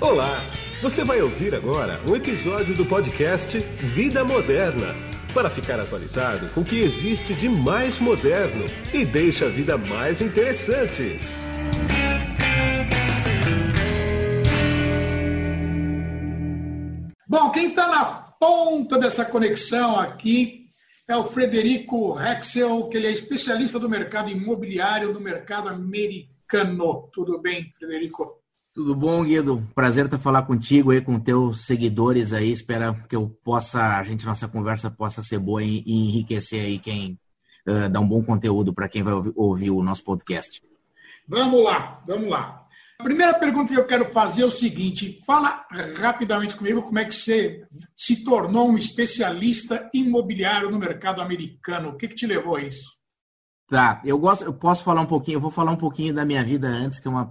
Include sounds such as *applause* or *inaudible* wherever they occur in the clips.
Olá! Você vai ouvir agora um episódio do podcast Vida Moderna para ficar atualizado com o que existe de mais moderno e deixa a vida mais interessante. Bom, quem está na ponta dessa conexão aqui é o Frederico Hexel, que ele é especialista do mercado imobiliário, do mercado americano. Tudo bem, Frederico? Tudo bom, Guido? Prazer estar falar contigo aí, com teus seguidores aí. Espero que eu possa, a gente, nossa conversa possa ser boa e enriquecer aí quem uh, dá um bom conteúdo para quem vai ouvir, ouvir o nosso podcast. Vamos lá, vamos lá. A primeira pergunta que eu quero fazer é o seguinte: fala rapidamente comigo como é que você se tornou um especialista imobiliário no mercado americano. O que, que te levou a isso? Tá, eu gosto, eu posso falar um pouquinho, eu vou falar um pouquinho da minha vida antes, que é uma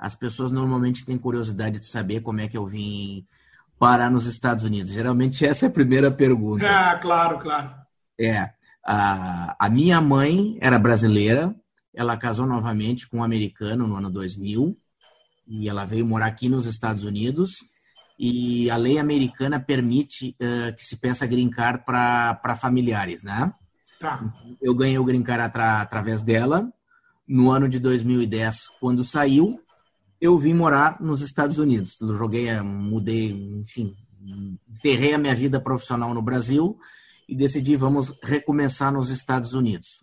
as pessoas normalmente têm curiosidade de saber como é que eu vim parar nos Estados Unidos. Geralmente essa é a primeira pergunta. Ah, claro, claro. É. A, a minha mãe era brasileira, ela casou novamente com um americano no ano 2000 e ela veio morar aqui nos Estados Unidos e a lei americana permite uh, que se peça green card para familiares, né? Tá. Eu ganhei o green card atra, através dela. No ano de 2010, quando saiu, eu vim morar nos Estados Unidos. Eu joguei, mudei, enfim, encerrei a minha vida profissional no Brasil e decidi vamos recomeçar nos Estados Unidos.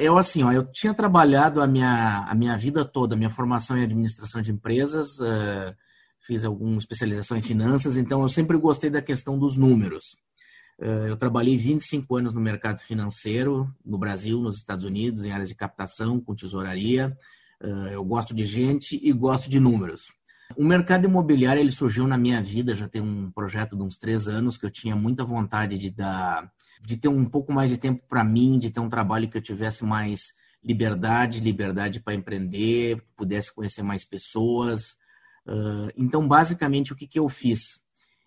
Eu assim, ó, eu tinha trabalhado a minha, a minha vida toda, minha formação em administração de empresas, uh, fiz alguma especialização em finanças, então eu sempre gostei da questão dos números. Uh, eu trabalhei 25 anos no mercado financeiro, no Brasil, nos Estados Unidos, em áreas de captação, com tesouraria, eh, eu gosto de gente e gosto de números. O mercado imobiliário ele surgiu na minha vida, já tem um projeto de uns três anos que eu tinha muita vontade de dar, de ter um pouco mais de tempo para mim, de ter um trabalho que eu tivesse mais liberdade, liberdade para empreender, pudesse conhecer mais pessoas. Eh, então, basicamente, o que, que eu fiz?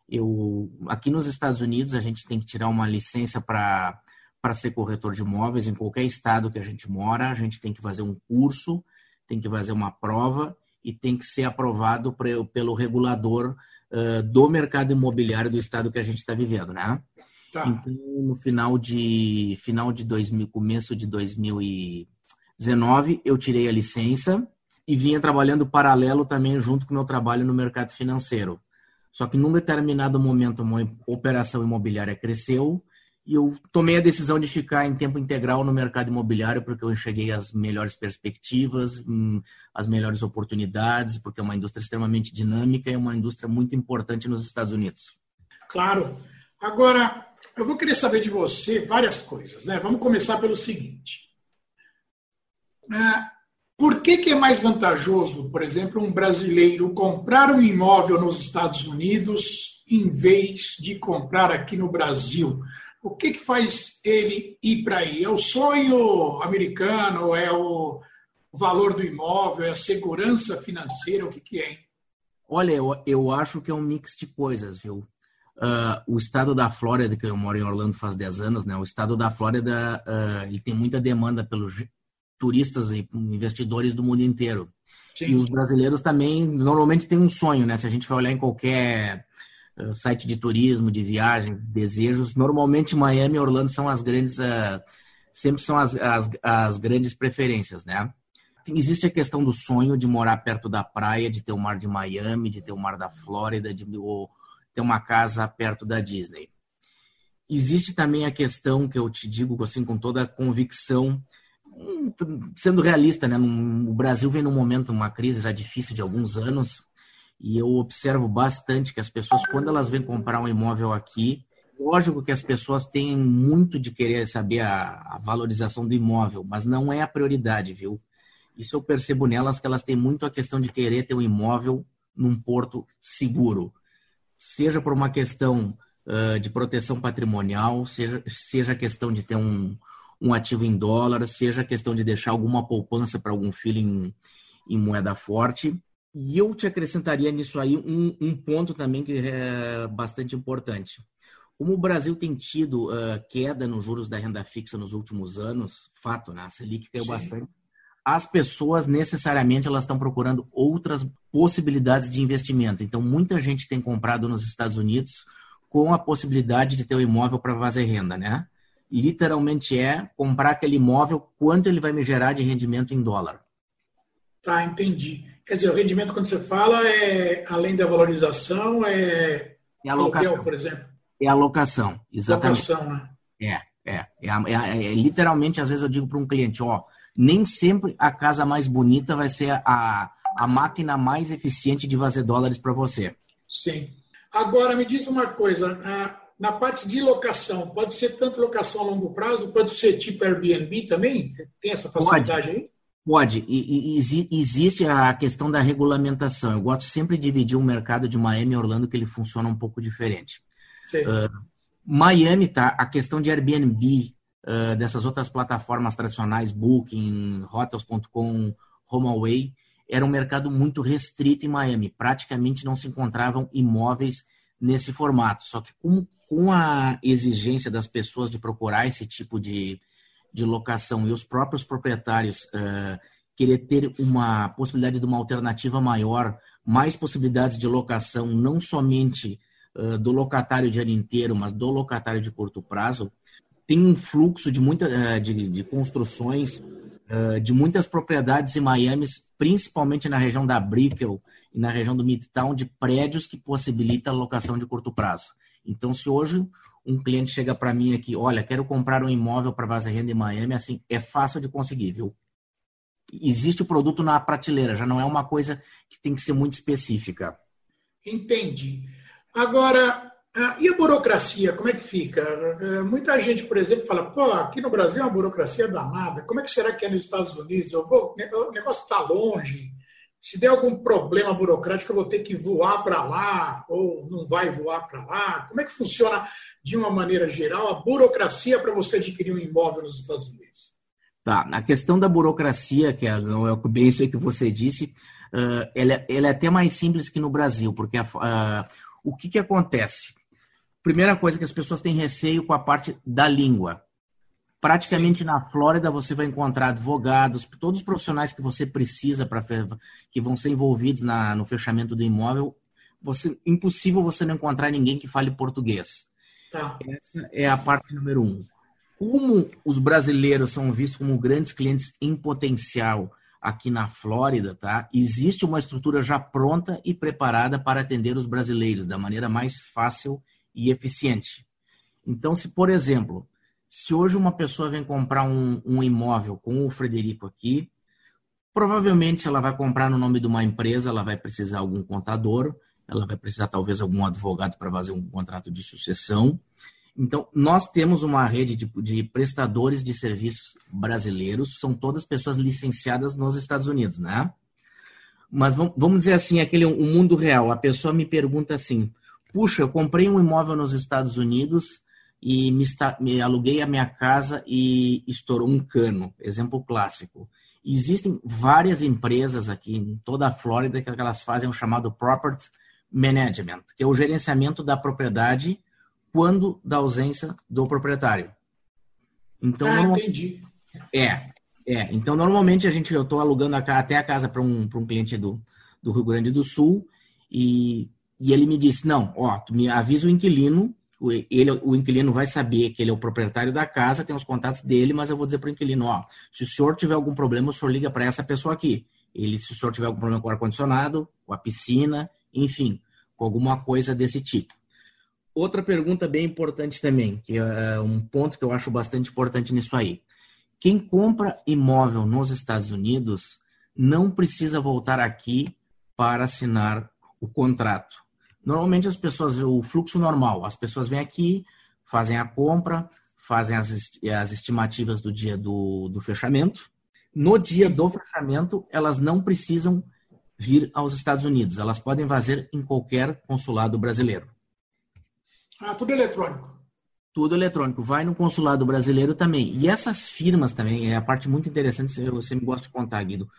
Eu, aqui nos Estados Unidos, a gente tem que tirar uma licença para para ser corretor de imóveis em qualquer estado que a gente mora, a gente tem que fazer um curso tem que fazer uma prova e tem que ser aprovado pelo regulador do mercado imobiliário do estado que a gente está vivendo, né? Tá. Então, no final de final de 2000, começo de 2019, eu tirei a licença e vinha trabalhando paralelo também junto com o meu trabalho no mercado financeiro. Só que num determinado momento, uma operação imobiliária cresceu e eu tomei a decisão de ficar em tempo integral no mercado imobiliário porque eu enxerguei as melhores perspectivas, hum, as melhores oportunidades, porque é uma indústria extremamente dinâmica e uma indústria muito importante nos Estados Unidos. Claro. Agora, eu vou querer saber de você várias coisas, né? Vamos começar pelo seguinte. É, por que, que é mais vantajoso, por exemplo, um brasileiro comprar um imóvel nos Estados Unidos em vez de comprar aqui no Brasil? O que, que faz ele ir para aí? É o sonho americano? É o valor do imóvel? É a segurança financeira? O que, que é? Olha, eu, eu acho que é um mix de coisas, viu? Uh, o estado da Flórida, que eu moro em Orlando faz 10 anos, né? O estado da Flórida, uh, ele tem muita demanda pelos turistas e investidores do mundo inteiro. Sim. E os brasileiros também, normalmente, têm um sonho, né? Se a gente for olhar em qualquer site de turismo, de viagem, desejos. Normalmente Miami e Orlando são as grandes, uh, sempre são as, as, as, grandes preferências, né? Existe a questão do sonho de morar perto da praia, de ter o mar de Miami, de ter o mar da Flórida, de ter uma casa perto da Disney. Existe também a questão que eu te digo assim com toda a convicção, hum, sendo realista, né? o Brasil vem num momento, uma crise já difícil de alguns anos, e eu observo bastante que as pessoas, quando elas vêm comprar um imóvel aqui, lógico que as pessoas têm muito de querer saber a, a valorização do imóvel, mas não é a prioridade, viu? Isso eu percebo nelas que elas têm muito a questão de querer ter um imóvel num porto seguro, seja por uma questão uh, de proteção patrimonial, seja, seja a questão de ter um, um ativo em dólar, seja a questão de deixar alguma poupança para algum filho em, em moeda forte. E eu te acrescentaria nisso aí um, um, ponto também que é bastante importante. Como o Brasil tem tido uh, queda nos juros da renda fixa nos últimos anos, fato, né? A Selic caiu Sim. bastante. as pessoas necessariamente elas estão procurando outras possibilidades de investimento. Então, muita gente tem comprado nos Estados Unidos com a possibilidade de ter o um imóvel para fazer renda, né? Literalmente é comprar aquele imóvel, quanto ele vai me gerar de rendimento em dólar. Tá, entendi. Quer dizer, o rendimento, quando você fala, é além da valorização, é, é alocação, por exemplo. É alocação, exatamente. Alocação, né? É, é. É, é, é literalmente, às vezes eu digo para um cliente, ó, nem sempre a casa mais bonita vai ser a, a máquina mais eficiente de fazer dólares para você. Sim. Agora, me diz uma coisa, na parte de locação, pode ser tanto locação a longo prazo, pode ser tipo Airbnb também? Tem essa facilidade pode. aí? Pode, e, e, existe a questão da regulamentação. Eu gosto sempre de dividir o um mercado de Miami e Orlando, que ele funciona um pouco diferente. Uh, Miami, tá? A questão de Airbnb, uh, dessas outras plataformas tradicionais, Booking, Hotels.com, HomeAway, era um mercado muito restrito em Miami. Praticamente não se encontravam imóveis nesse formato. Só que com, com a exigência das pessoas de procurar esse tipo de, de locação e os próprios proprietários uh, querer ter uma possibilidade de uma alternativa maior, mais possibilidades de locação, não somente uh, do locatário de ano inteiro, mas do locatário de curto prazo, tem um fluxo de, muita, uh, de, de construções de muitas propriedades em Miami, principalmente na região da Brickell e na região do Midtown, de prédios que possibilitam a locação de curto prazo. Então, se hoje um cliente chega para mim aqui, olha, quero comprar um imóvel para base renda em Miami, assim, é fácil de conseguir, viu? Existe o produto na prateleira, já não é uma coisa que tem que ser muito específica. Entendi. Agora, e a burocracia, como é que fica? É, muita gente, por exemplo, fala, pô, aqui no Brasil é uma burocracia danada, como é que será que é nos Estados Unidos? Eu vou, o negócio está longe, se der algum problema burocrático, eu vou ter que voar para lá ou não vai voar para lá? Como é que funciona, de uma maneira geral, a burocracia para você adquirir um imóvel nos Estados Unidos? Tá, a questão da burocracia, que é, é bem isso que você disse, uh, ela, é, ela, é até mais simples que no Brasil, porque uh, o que, que acontece? Primeira coisa que as pessoas têm receio com a parte da língua. Praticamente Sim. na Flórida você vai encontrar advogados, todos os profissionais que você precisa para que vão ser envolvidos na, no fechamento do imóvel. Você impossível você não encontrar ninguém que fale português. Tá. Essa é a parte número um. Como os brasileiros são vistos como grandes clientes em potencial aqui na Flórida, tá? Existe uma estrutura já pronta e preparada para atender os brasileiros da maneira mais fácil e eficiente. Então, se por exemplo se hoje uma pessoa vem comprar um, um imóvel com o Frederico aqui, provavelmente se ela vai comprar no nome de uma empresa, ela vai precisar de algum contador, ela vai precisar talvez algum advogado para fazer um contrato de sucessão. Então, nós temos uma rede de, de, prestadores de serviços brasileiros, são todas pessoas licenciadas nos Estados Unidos, né? Mas vamos dizer assim, aquele um mundo real. A pessoa me pergunta assim: puxa, eu comprei um imóvel nos Estados Unidos, e me, me aluguei a minha casa e estourou um cano. Exemplo clássico. Existem várias empresas aqui em toda a Flórida que elas fazem o chamado Property Management, que é o gerenciamento da propriedade quando da ausência do proprietário. Então, ah, entendi. É, é. Então, normalmente a gente, eu estou alugando a, até a casa para um, um cliente do, do Rio Grande do Sul e, e ele me disse, não, ó, tu me avisa o inquilino o, ele, o inquilino vai saber que ele é o proprietário da casa, tem os contatos dele, mas eu vou dizer para o inquilino, ó, se o senhor tiver algum problema, o senhor liga para essa pessoa aqui. Ele, se o senhor tiver algum problema com o ar-condicionado, com a piscina, enfim, com alguma coisa desse tipo. Outra pergunta bem importante também, que é um ponto que eu acho bastante importante nisso aí. Quem compra imóvel nos Estados Unidos não precisa voltar aqui para assinar o contrato. Normalmente as pessoas, o fluxo normal, as pessoas vêm aqui, fazem a compra, fazem as, as estimativas do dia do, do fechamento. No dia do fechamento, elas não precisam vir aos Estados Unidos, elas podem fazer em qualquer consulado brasileiro. Ah, tudo eletrônico. Tudo eletrônico. Vai no consulado brasileiro também. E essas firmas também, é a parte muito interessante, você me gosta de contar, Guido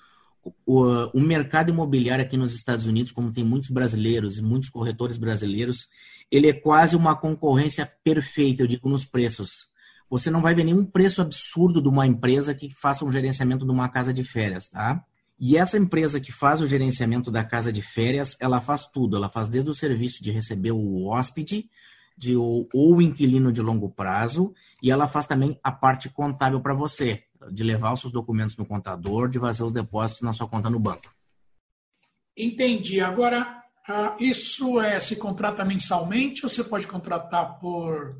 o, o mercado imobiliário aqui nos Estados Unidos, como tem muitos brasileiros e muitos corretores brasileiros, ele é quase uma concorrência perfeita, eu digo, nos preços. você não vai ver nenhum preço absurdo de uma empresa que faça um gerenciamento de uma casa de férias, tá? E essa empresa que faz o gerenciamento da casa de férias, ela faz tudo. Ela faz desde o serviço de receber o hóspede, de, ou o inquilino de longo prazo, e ela faz também a parte contábil para você, de levar os seus documentos no contador, de fazer os depósitos na sua conta no banco. Entendi. Agora, ah, isso é se contrata mensalmente ou você pode contratar por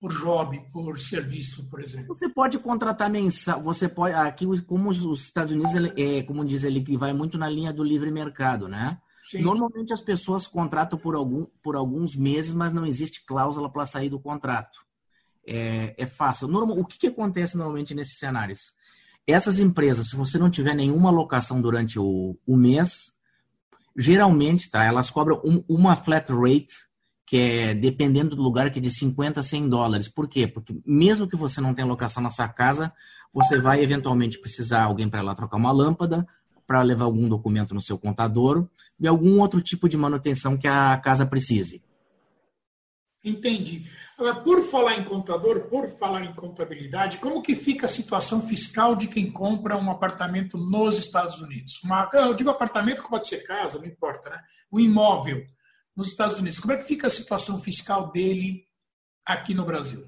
por job, por serviço, por exemplo? Você pode contratar mensal, você pode aqui como os Estados Unidos é, como diz ele que vai muito na linha do livre mercado, né? Sim. Normalmente as pessoas contratam por, algum, por alguns meses, mas não existe cláusula para sair do contrato. É, é fácil. Normal, o que, que acontece normalmente nesses cenários? Essas empresas, se você não tiver nenhuma locação durante o, o mês, geralmente, tá? Elas cobram um, uma flat rate que é dependendo do lugar que é de 50 a 100 dólares. Por quê? Porque mesmo que você não tenha locação na sua casa, você vai eventualmente precisar alguém para lá trocar uma lâmpada, para levar algum documento no seu contador e algum outro tipo de manutenção que a casa precise. Entendi. Por falar em contador, por falar em contabilidade, como que fica a situação fiscal de quem compra um apartamento nos Estados Unidos? Uma, eu digo apartamento que pode ser casa, não importa, né? Um imóvel nos Estados Unidos. Como é que fica a situação fiscal dele aqui no Brasil?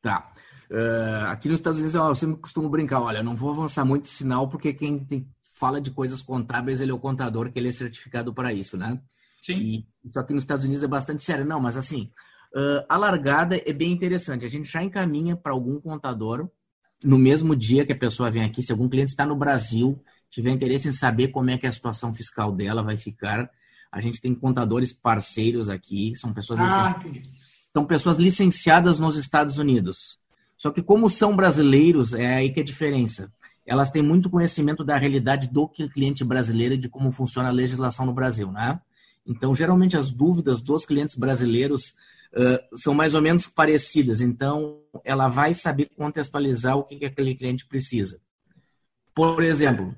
Tá. Uh, aqui nos Estados Unidos eu sempre costumo brincar, olha, não vou avançar muito sinal porque quem tem, fala de coisas contábeis ele é o contador que ele é certificado para isso, né? Sim. E isso aqui nos Estados Unidos é bastante sério. Não, mas assim, uh, a largada é bem interessante. A gente já encaminha para algum contador no mesmo dia que a pessoa vem aqui, se algum cliente está no Brasil, tiver interesse em saber como é que é a situação fiscal dela vai ficar, a gente tem contadores parceiros aqui, são pessoas, ah, são pessoas licenciadas nos Estados Unidos. Só que como são brasileiros, é aí que é a diferença. Elas têm muito conhecimento da realidade do cliente brasileiro e de como funciona a legislação no Brasil, né? Então, geralmente as dúvidas dos clientes brasileiros são mais ou menos parecidas. Então, ela vai saber contextualizar o que, que aquele cliente precisa. Por exemplo,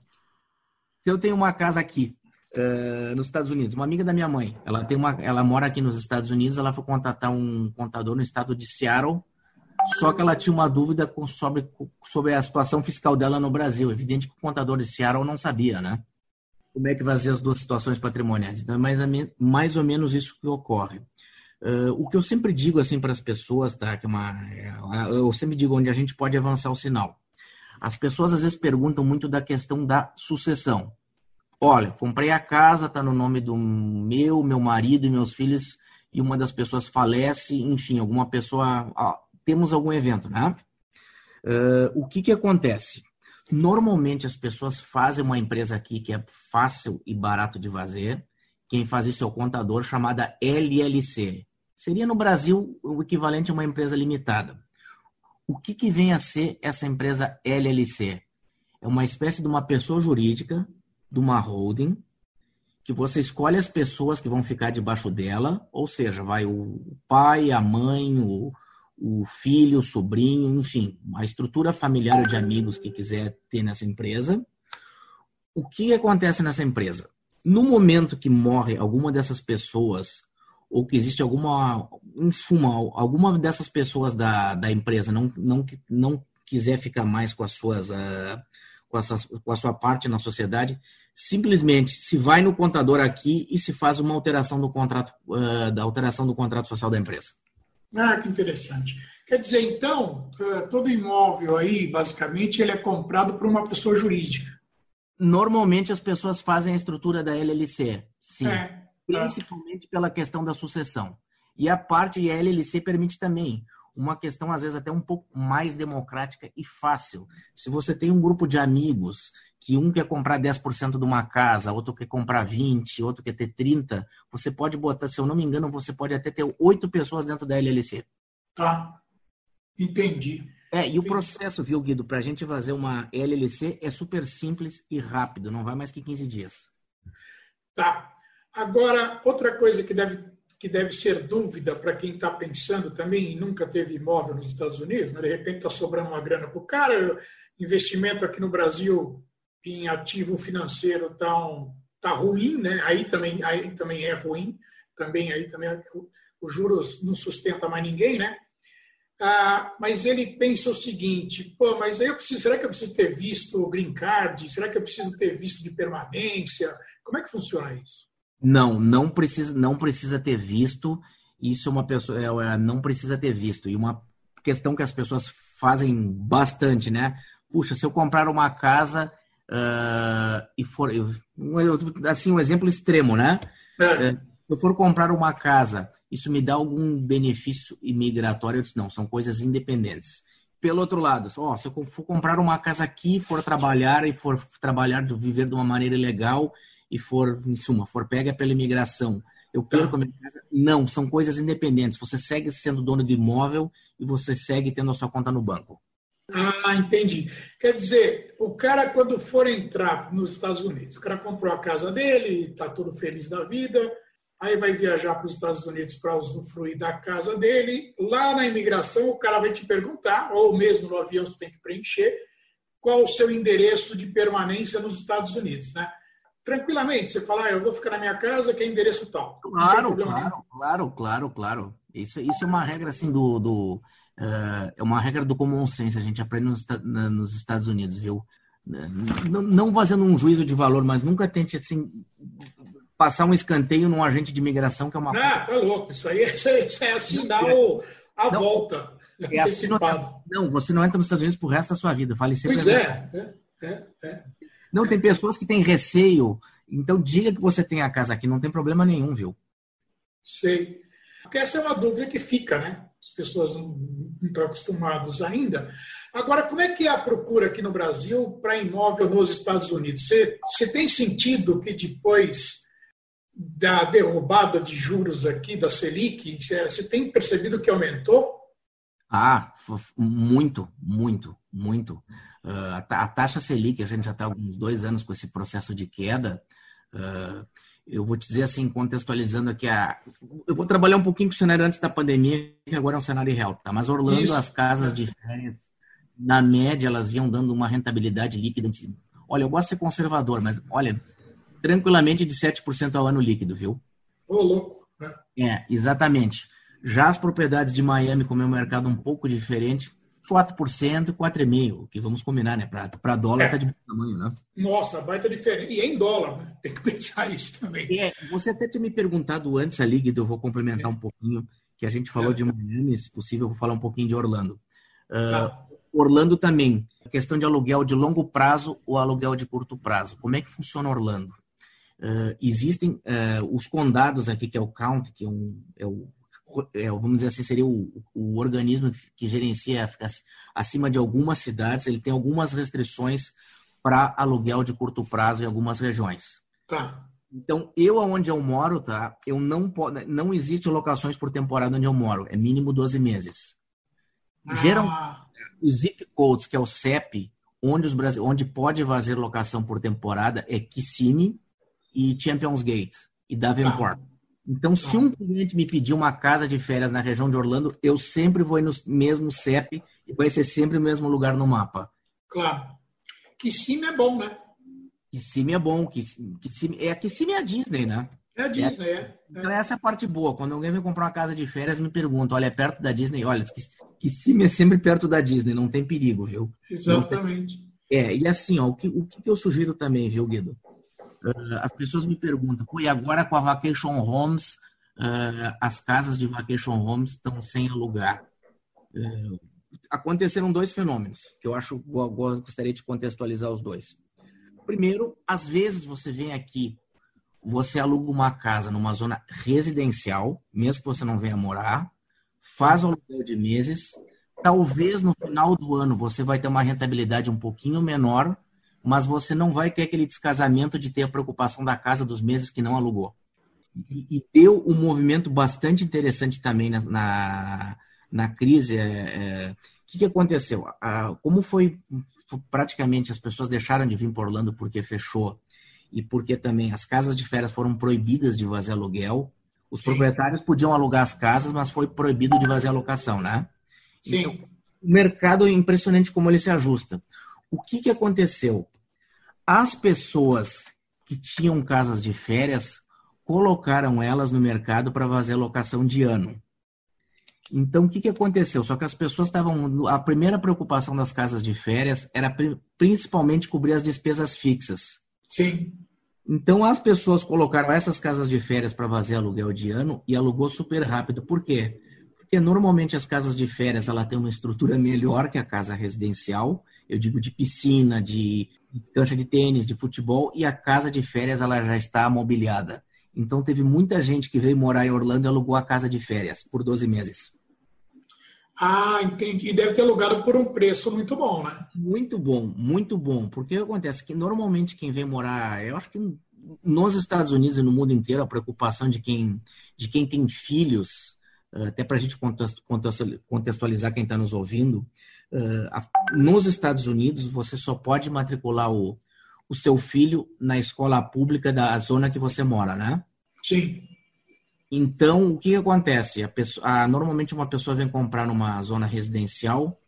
se eu tenho uma casa aqui uh, nos Estados Unidos. Uma amiga da minha mãe, ela tem uma, ela mora aqui nos Estados Unidos. Ela foi contratar um contador no estado de Seattle. Só que ela tinha uma dúvida sobre, sobre a situação fiscal dela no Brasil. Evidente que o contador de Seattle não sabia, né? Como é que ser as duas situações patrimoniais. Então, é mais, mais ou menos isso que ocorre. Uh, o que eu sempre digo assim para as pessoas, tá? Que é uma, é, eu sempre digo onde a gente pode avançar o sinal. As pessoas às vezes perguntam muito da questão da sucessão. Olha, comprei a casa, está no nome do meu, meu marido e meus filhos, e uma das pessoas falece, enfim, alguma pessoa. Ó, temos algum evento, né? Uh, o que, que acontece? Normalmente as pessoas fazem uma empresa aqui que é fácil e barato de fazer. Quem faz isso é o contador, chamada LLC. Seria no Brasil o equivalente a uma empresa limitada. O que, que vem a ser essa empresa LLC? É uma espécie de uma pessoa jurídica de uma holding que você escolhe as pessoas que vão ficar debaixo dela, ou seja, vai o pai, a mãe, o, o filho, o sobrinho, enfim, a estrutura familiar de amigos que quiser ter nessa empresa. O que acontece nessa empresa? No momento que morre alguma dessas pessoas, ou que existe alguma, em suma, alguma dessas pessoas da, da empresa não, não, não quiser ficar mais com as suas, uh, com, essas, com a sua parte na sociedade, simplesmente se vai no contador aqui e se faz uma alteração do contrato, uh, da alteração do contrato social da empresa. Ah, que interessante. Quer dizer, então, todo imóvel aí, basicamente, ele é comprado por uma pessoa jurídica. Normalmente as pessoas fazem a estrutura da LLC, sim. É, principalmente pela questão da sucessão. E a parte e a LLC permite também uma questão, às vezes, até um pouco mais democrática e fácil. Se você tem um grupo de amigos que um quer comprar 10% de uma casa, outro quer comprar 20, outro quer ter 30, você pode botar, se eu não me engano, você pode até ter oito pessoas dentro da LLC. Tá. Entendi. É, e o processo, viu, Guido, para a gente fazer uma LLC é super simples e rápido, não vai mais que 15 dias. Tá. Agora, outra coisa que deve, que deve ser dúvida para quem está pensando também e nunca teve imóvel nos Estados Unidos, né? de repente está sobrando uma grana para o cara, investimento aqui no Brasil em ativo financeiro tá, um, tá ruim, né? Aí também, aí também é ruim, também aí também é, os juros não sustenta mais ninguém, né? Ah, mas ele pensa o seguinte: pô, mas eu preciso, será que eu preciso ter visto o green card? Será que eu preciso ter visto de permanência? Como é que funciona isso? Não, não precisa, não precisa ter visto. Isso é uma pessoa, é, é, não precisa ter visto. E uma questão que as pessoas fazem bastante, né? Puxa, se eu comprar uma casa uh, e for, assim, um exemplo extremo, né? É. Uh, se eu for comprar uma casa, isso me dá algum benefício imigratório? Eu disse, não, são coisas independentes. Pelo outro lado, ó, se eu for comprar uma casa aqui, for trabalhar e for trabalhar, viver de uma maneira legal e for, em suma, for pega pela imigração, eu perco a minha casa. Não, são coisas independentes. Você segue sendo dono de imóvel e você segue tendo a sua conta no banco. Ah, entendi. Quer dizer, o cara, quando for entrar nos Estados Unidos, o cara comprou a casa dele, está todo feliz da vida, aí vai viajar para os Estados Unidos para usufruir da casa dele. Lá na imigração, o cara vai te perguntar, ou mesmo no avião você tem que preencher, qual o seu endereço de permanência nos Estados Unidos, né? Tranquilamente. Você fala, ah, eu vou ficar na minha casa, que é endereço tal. Claro, claro, claro, claro, claro. Isso, isso é uma regra assim do, do uh, é uma regra do common sense. A gente aprende nos, nos Estados Unidos, viu? Não, não fazendo um juízo de valor, mas nunca tente assim passar um escanteio num agente de imigração que é uma. Ah, tá louco. Isso aí, *laughs* isso aí, isso é assinar o, a não, volta. É assim, não, não, você não entra nos Estados Unidos pro resto da sua vida. Fale sempre. Pois é, é, é, é. Não, tem pessoas que têm receio. Então, diga que você tem a casa aqui, não tem problema nenhum, viu? Sei. Porque essa é uma dúvida que fica, né? As pessoas não, não estão acostumadas ainda. Agora, como é que é a procura aqui no Brasil para imóvel nos Estados Unidos? Você, você tem sentido que depois da derrubada de juros aqui da Selic, você tem percebido que aumentou? Ah, muito, muito, muito. Uh, a, taxa Selic, a gente já está há alguns dois anos com esse processo de queda. Uh, eu vou te dizer assim, contextualizando aqui, a, eu vou trabalhar um pouquinho com o cenário antes da pandemia, que agora é um cenário real, tá? Mas Orlando, Isso. as casas de férias, na média, elas vinham dando uma rentabilidade líquida. Olha, eu gosto de ser conservador, mas olha, tranquilamente de 7% ao ano líquido, viu? Ô, louco. É. é, exatamente. Já as propriedades de Miami, como é um mercado um pouco diferente, 4%, 4,5%, que vamos combinar, né? Para dólar é. tá de bom tamanho, né? Nossa, baita diferença. E em dólar, né? Tem que *laughs* pensar isso também. É, você até tinha me perguntado antes ali, Guido, eu vou complementar é. um pouquinho, que a gente falou é. de Miami, se possível, eu vou falar um pouquinho de Orlando. Uh. Orlando também, questão de aluguel de longo prazo ou aluguel de curto prazo. Como é que funciona Orlando? Uh, existem uh, os condados aqui, que é o county, que é, um, é o é, vamos dizer assim, seria o, o organismo que gerencia acima de algumas cidades, ele tem algumas restrições para aluguel de curto prazo em algumas regiões. Tá. Então, eu aonde eu moro, tá? Eu não posso, não existe locações por temporada onde eu moro, é mínimo 12 meses. Ah. Geral, os zip codes, que é o CEP, onde os onde pode fazer locação por temporada é Kissimmee e Champions Gate e Davenport. Tá. Então, se um cliente me pedir uma casa de férias na região de Orlando, eu sempre vou no mesmo CEP e vai ser sempre o mesmo lugar no mapa. Claro. Kissimmee é bom, né? Kissimmee é bom. Kissimmee, é, Kissimmee é a Disney, né? É a Disney, é. é. Então, essa é a parte boa. Quando alguém vem comprar uma casa de férias, me pergunta, olha, é perto da Disney? Olha, Kissimmee é sempre perto da Disney, não tem perigo, viu? Exatamente. É, e assim, ó, o que, o que eu sugiro também, viu, Guido? Uh, as pessoas me perguntam, e agora com a Vacation Homes, uh, as casas de Vacation Homes estão sem alugar. Uh, aconteceram dois fenômenos, que eu acho, gostaria de contextualizar os dois. Primeiro, às vezes você vem aqui, você aluga uma casa numa zona residencial, mesmo que você não venha morar, faz o aluguel de meses, talvez no final do ano você vai ter uma rentabilidade um pouquinho menor, mas você não vai ter aquele descasamento de ter a preocupação da casa dos meses que não alugou. E, e deu um movimento bastante interessante também na, na, na crise. O é, é, que, que aconteceu? Ah, como foi praticamente as pessoas deixaram de vir para Orlando porque fechou e porque também as casas de férias foram proibidas de fazer aluguel. Os Sim. proprietários podiam alugar as casas, mas foi proibido de fazer a locação, né? Sim. Então, o mercado é impressionante como ele se ajusta. O que, que aconteceu? As pessoas que tinham casas de férias colocaram elas no mercado para fazer locação de ano. Então, o que, que aconteceu? Só que as pessoas estavam. A primeira preocupação das casas de férias era principalmente cobrir as despesas fixas. Sim. Então, as pessoas colocaram essas casas de férias para fazer aluguel de ano e alugou super rápido. Por quê? Porque normalmente as casas de férias ela tem uma estrutura melhor que a casa residencial. Eu digo de piscina, de, cancha de tênis, de futebol, e a casa de férias ela já está mobiliada. Então, teve muita gente que veio morar em Orlando e alugou a casa de férias por 12 meses. Ah, entendi. E deve ter alugado por um preço muito bom, né? Muito bom, muito bom. Porque acontece que normalmente quem vem morar, eu acho que nos Estados Unidos e no mundo inteiro, a preocupação de quem, de quem tem filhos, até para a gente contextualizar quem está nos ouvindo, eh, nos Estados Unidos você só pode matricular o, o seu filho na escola pública da zona que você mora, né? Sim. Então, o que, que acontece? A pessoa, a, normalmente uma pessoa vem comprar numa zona residencial,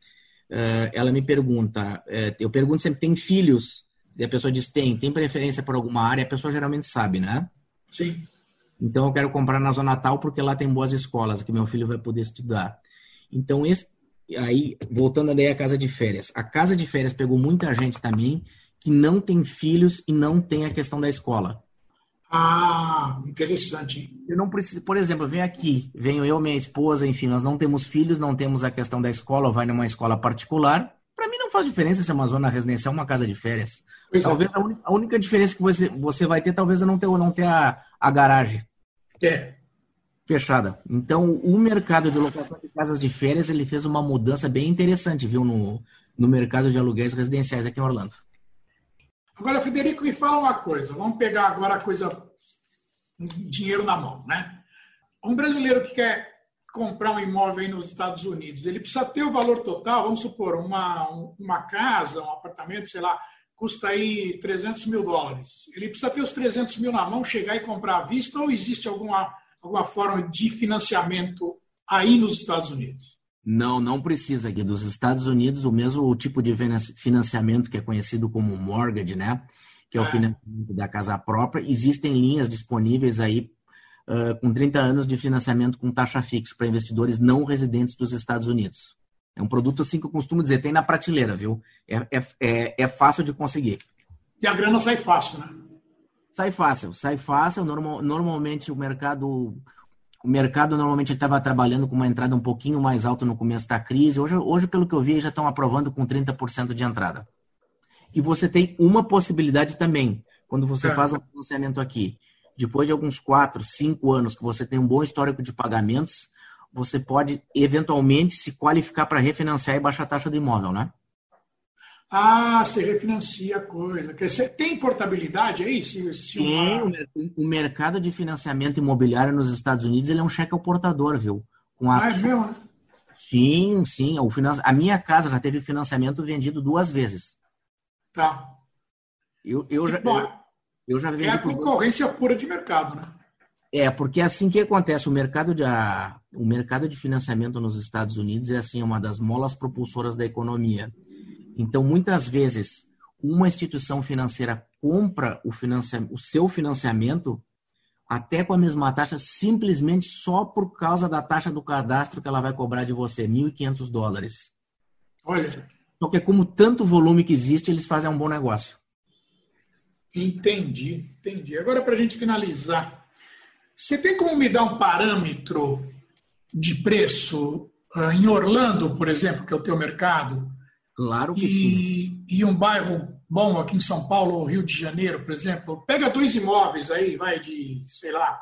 uh, ela me pergunta, uh, eu pergunto sempre, tem filhos? E a pessoa diz, tem. Tem preferência por alguma área? A pessoa geralmente sabe, né? Sim. Então, eu quero comprar na zona tal porque lá tem boas escolas que meu filho vai poder estudar. Então, esse, aí, voltando daí à casa de férias. A casa de férias pegou muita gente também que não tem filhos e não tem a questão da escola. Ah, interessante. Eu não preciso, por exemplo, vem aqui, venho eu, minha esposa, enfim, nós não temos filhos, não temos a questão da escola, ou vai numa escola particular. Para mim não faz diferença se é uma zona residencial ou uma casa de férias. Pois é. talvez é. a, un, a, única diferença que você, você vai ter, talvez é não ter, não ter a, a garagem. É. Fechada. Então, o mercado de locação de casas de férias, ele fez uma mudança bem interessante, viu, no, no mercado de aluguéis residenciais aqui em Orlando. Agora, Federico, me fala uma coisa. Vamos pegar agora a coisa dinheiro na mão, né? Um brasileiro que quer comprar um imóvel aí nos Estados Unidos, ele precisa ter o valor total, vamos supor, uma, uma casa, um apartamento, sei lá, custa aí 300 mil dólares. Ele precisa ter os 300 mil na mão, chegar e comprar à vista, ou existe alguma, alguma forma de financiamento aí nos Estados Unidos? Não, não precisa. Aqui dos Estados Unidos, o mesmo tipo de financiamento que é conhecido como mortgage, né? Que é o é. financiamento da casa própria. Existem linhas disponíveis aí uh, com 30 anos de financiamento com taxa fixa para investidores não residentes dos Estados Unidos. É um produto assim que eu costumo dizer, tem na prateleira, viu? É, é, é, é fácil de conseguir. E a grana sai fácil, né? Sai fácil, sai fácil. Normal, normalmente o mercado o mercado normalmente estava trabalhando com uma entrada um pouquinho mais alta no começo da crise. Hoje, hoje pelo que eu vi, já estão aprovando com 30% de entrada. E você tem uma possibilidade também, quando você é. faz um financiamento aqui. Depois de alguns 4, 5 anos que você tem um bom histórico de pagamentos, você pode eventualmente se qualificar para refinanciar e baixar a taxa do imóvel, né? Ah, você refinancia a coisa. Você tem portabilidade aí? Se, se uma... o mercado de financiamento imobiliário nos Estados Unidos ele é um cheque ao portador, viu? Com a... Ah, é mesmo? Sim, sim. O finan... A minha casa já teve financiamento vendido duas vezes. Tá. Eu, eu, já, eu, eu já vendi. É a concorrência por... pura de mercado, né? É, porque é assim que acontece. O mercado, de, a, o mercado de financiamento nos Estados Unidos é assim, uma das molas propulsoras da economia. Então, muitas vezes, uma instituição financeira compra o, financia o seu financiamento até com a mesma taxa, simplesmente só por causa da taxa do cadastro que ela vai cobrar de você, 1.500 dólares. Olha. Só que como tanto volume que existe, eles fazem um bom negócio. Entendi, entendi. Agora, para a gente finalizar, você tem como me dar um parâmetro de preço uh, em Orlando, por exemplo, que é o teu mercado? Claro que e, sim. E um bairro bom aqui em São Paulo ou Rio de Janeiro, por exemplo, pega dois imóveis aí, vai de, sei lá,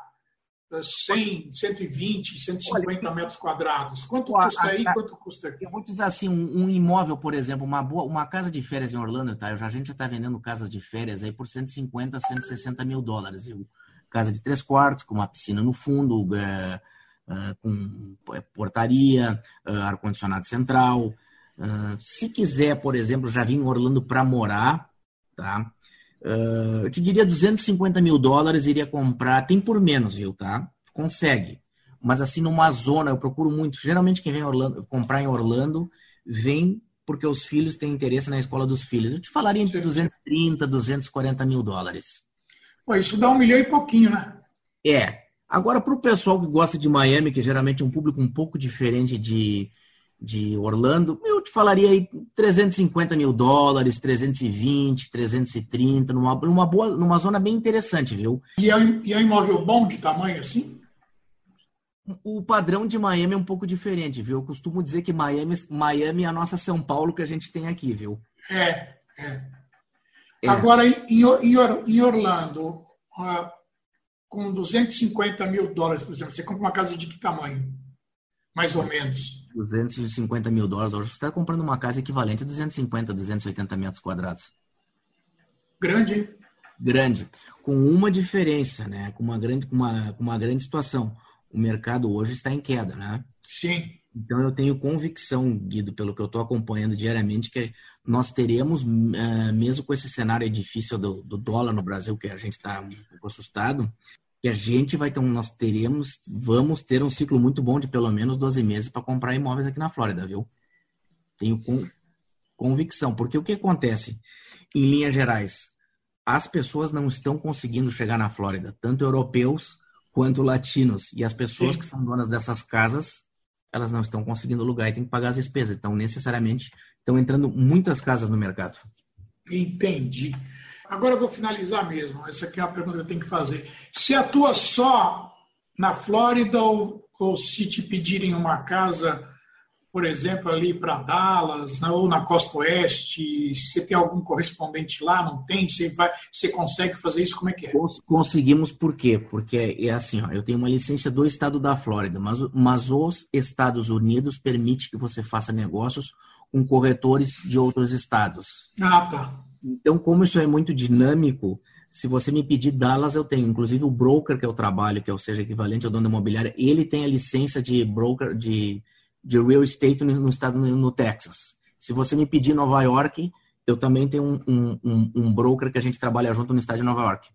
100, 120, 150 Olha, metros quadrados. Quanto custa aí? quanto custa aqui? Eu vou dizer assim, um, um, imóvel, por exemplo, uma boa, uma casa de férias em Orlando, tá? a gente já está vendendo casas de férias aí por 150, 160 mil dólares? Casa de três quartos, com uma piscina no fundo, é, é, com é, portaria, ar-condicionado central, se quiser, por exemplo, já vim em Orlando para morar, tá? Uh, eu te diria 250 mil dólares iria comprar, tem por menos, viu, tá? Consegue. Mas assim, numa zona, eu procuro muito. Geralmente quem vem Orlando, comprar em Orlando vem porque os filhos têm interesse na escola dos filhos. Eu te falaria entre 230, 240 mil dólares. Pô, isso dá um milhão e pouquinho, né? É. Agora, para o pessoal que gosta de Miami, que geralmente é um público um pouco diferente de, de Orlando, eu te falaria aí 350 mil dólares, 320, 330, numa, numa, boa, numa zona bem interessante, viu? E é, e é um imóvel bom de tamanho assim? O padrão de Miami é um pouco diferente, viu? Eu costumo dizer que Miami, Miami é a nossa São Paulo que a gente tem aqui, viu? É, é. é. Agora, em, em Orlando, uh, com 250 mil dólares, por exemplo, você compra uma casa de que tamanho? Mais ou menos. 250 mil dólares. Hoje você está comprando uma casa equivalente a 250, 280 metros quadrados. Grande? Grande. Com uma diferença, né? Com uma grande, com uma, com uma grande situação. O mercado hoje está em queda, né? Sim. Então eu tenho convicção, Guido, pelo que eu estou acompanhando diariamente, que nós teremos, uh, mesmo com esse cenário difícil do, do, dólar no Brasil, que a gente está um pouco assustado, que a gente vai ter, um, nós teremos, vamos ter um ciclo muito bom de pelo menos 12 meses para comprar imóveis aqui na Flórida, viu? Tenho com, convicção, porque o que acontece, em linhas gerais, as pessoas não estão conseguindo chegar na Flórida, tanto europeus quanto latinos, e as pessoas Sim. que são donas dessas casas elas não estão conseguindo lugar e tem que pagar as despesas. Então, necessariamente, estão entrando muitas casas no mercado. Entendi. Agora eu vou finalizar mesmo. Essa aqui é a pergunta que eu tenho que fazer. Se atua só na Flórida ou, ou se te pedirem uma casa por exemplo, ali para Dallas, né, ou na costa oeste? Você tem algum correspondente lá? Não tem? Você, vai, você consegue fazer isso? Como é que é? Conseguimos por quê? Porque é assim, ó, eu tenho uma licença do estado da Flórida, mas, mas os Estados Unidos permite que você faça negócios com corretores de outros estados. Ah, tá. Então, como isso é muito dinâmico, se você me pedir Dallas, eu tenho. Inclusive, o broker que eu trabalho, que é o seja equivalente ao dono da imobiliária, ele tem a licença de broker, de de real estate no, no estado no Texas. Se você me pedir Nova York, eu também tenho um, um, um, broker que a gente trabalha junto no estado de Nova York.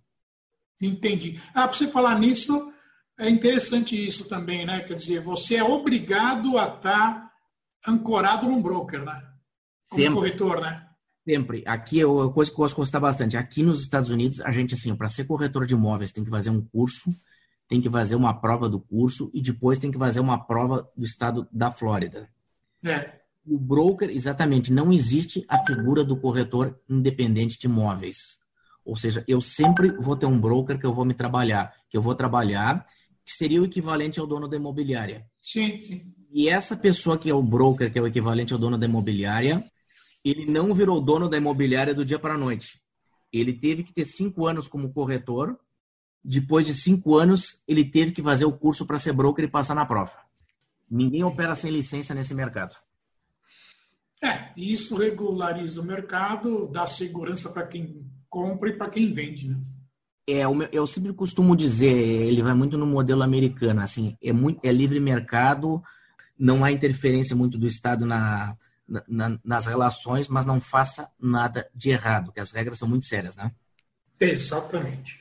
Entendi. Ah, para você falar nisso, é interessante isso também, né? Quer dizer, você é obrigado a estar tá ancorado num broker, né? Como Sempre. corretor, né? Sempre. Aqui é uma coisa que eu gosto de gostar bastante. Aqui nos Estados Unidos, a gente, assim, para ser corretor de imóveis, tem que fazer um curso tem que fazer uma prova do curso e depois tem que fazer uma prova do estado da Flórida. É. O broker, exatamente, não existe a figura do corretor independente de imóveis. Ou seja, eu sempre vou ter um broker que eu vou me trabalhar, que eu vou trabalhar, que seria o equivalente ao dono da imobiliária. Sim, sim. E essa pessoa que é o broker, que é o equivalente ao dono da imobiliária, ele não virou dono da imobiliária do dia para a noite. Ele teve que ter cinco anos como corretor depois de cinco anos, ele teve que fazer o curso para ser broker e passar na prova. Ninguém opera sem licença nesse mercado. É, isso regulariza o mercado, dá segurança para quem compra e para quem vende, né? É, eu sempre costumo dizer, ele vai muito no modelo americano, assim, é, muito, é livre mercado, não há interferência muito do Estado na, na, nas relações, mas não faça nada de errado, porque as regras são muito sérias, né? Exatamente.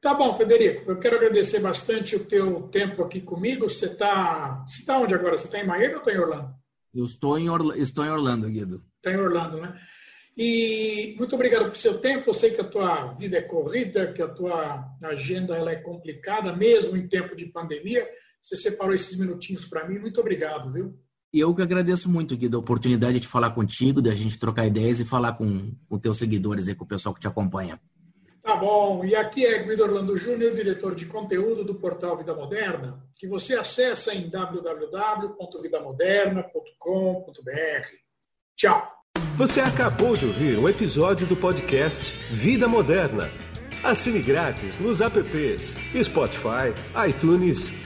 Tá bom, Federico. Eu quero agradecer bastante o teu tempo aqui comigo. Você está você tá onde agora? Você está em Miami ou está em Orlando? Eu estou em, Orla... estou em Orlando, Guido. Está em Orlando, né? E muito obrigado por seu tempo. Eu sei que a tua vida é corrida, que a tua agenda ela é complicada, mesmo em tempo de pandemia. Você separou esses minutinhos para mim. Muito obrigado, viu? E eu que agradeço muito, Guido, a oportunidade de falar contigo, da gente trocar ideias e falar com os teus seguidores e com o pessoal que te acompanha. Tá bom. E aqui é Guido Orlando Júnior, diretor de conteúdo do portal Vida Moderna, que você acessa em www.vidamoderna.com.br. Tchau. Você acabou de ouvir um episódio do podcast Vida Moderna. Assine grátis nos apps Spotify, iTunes,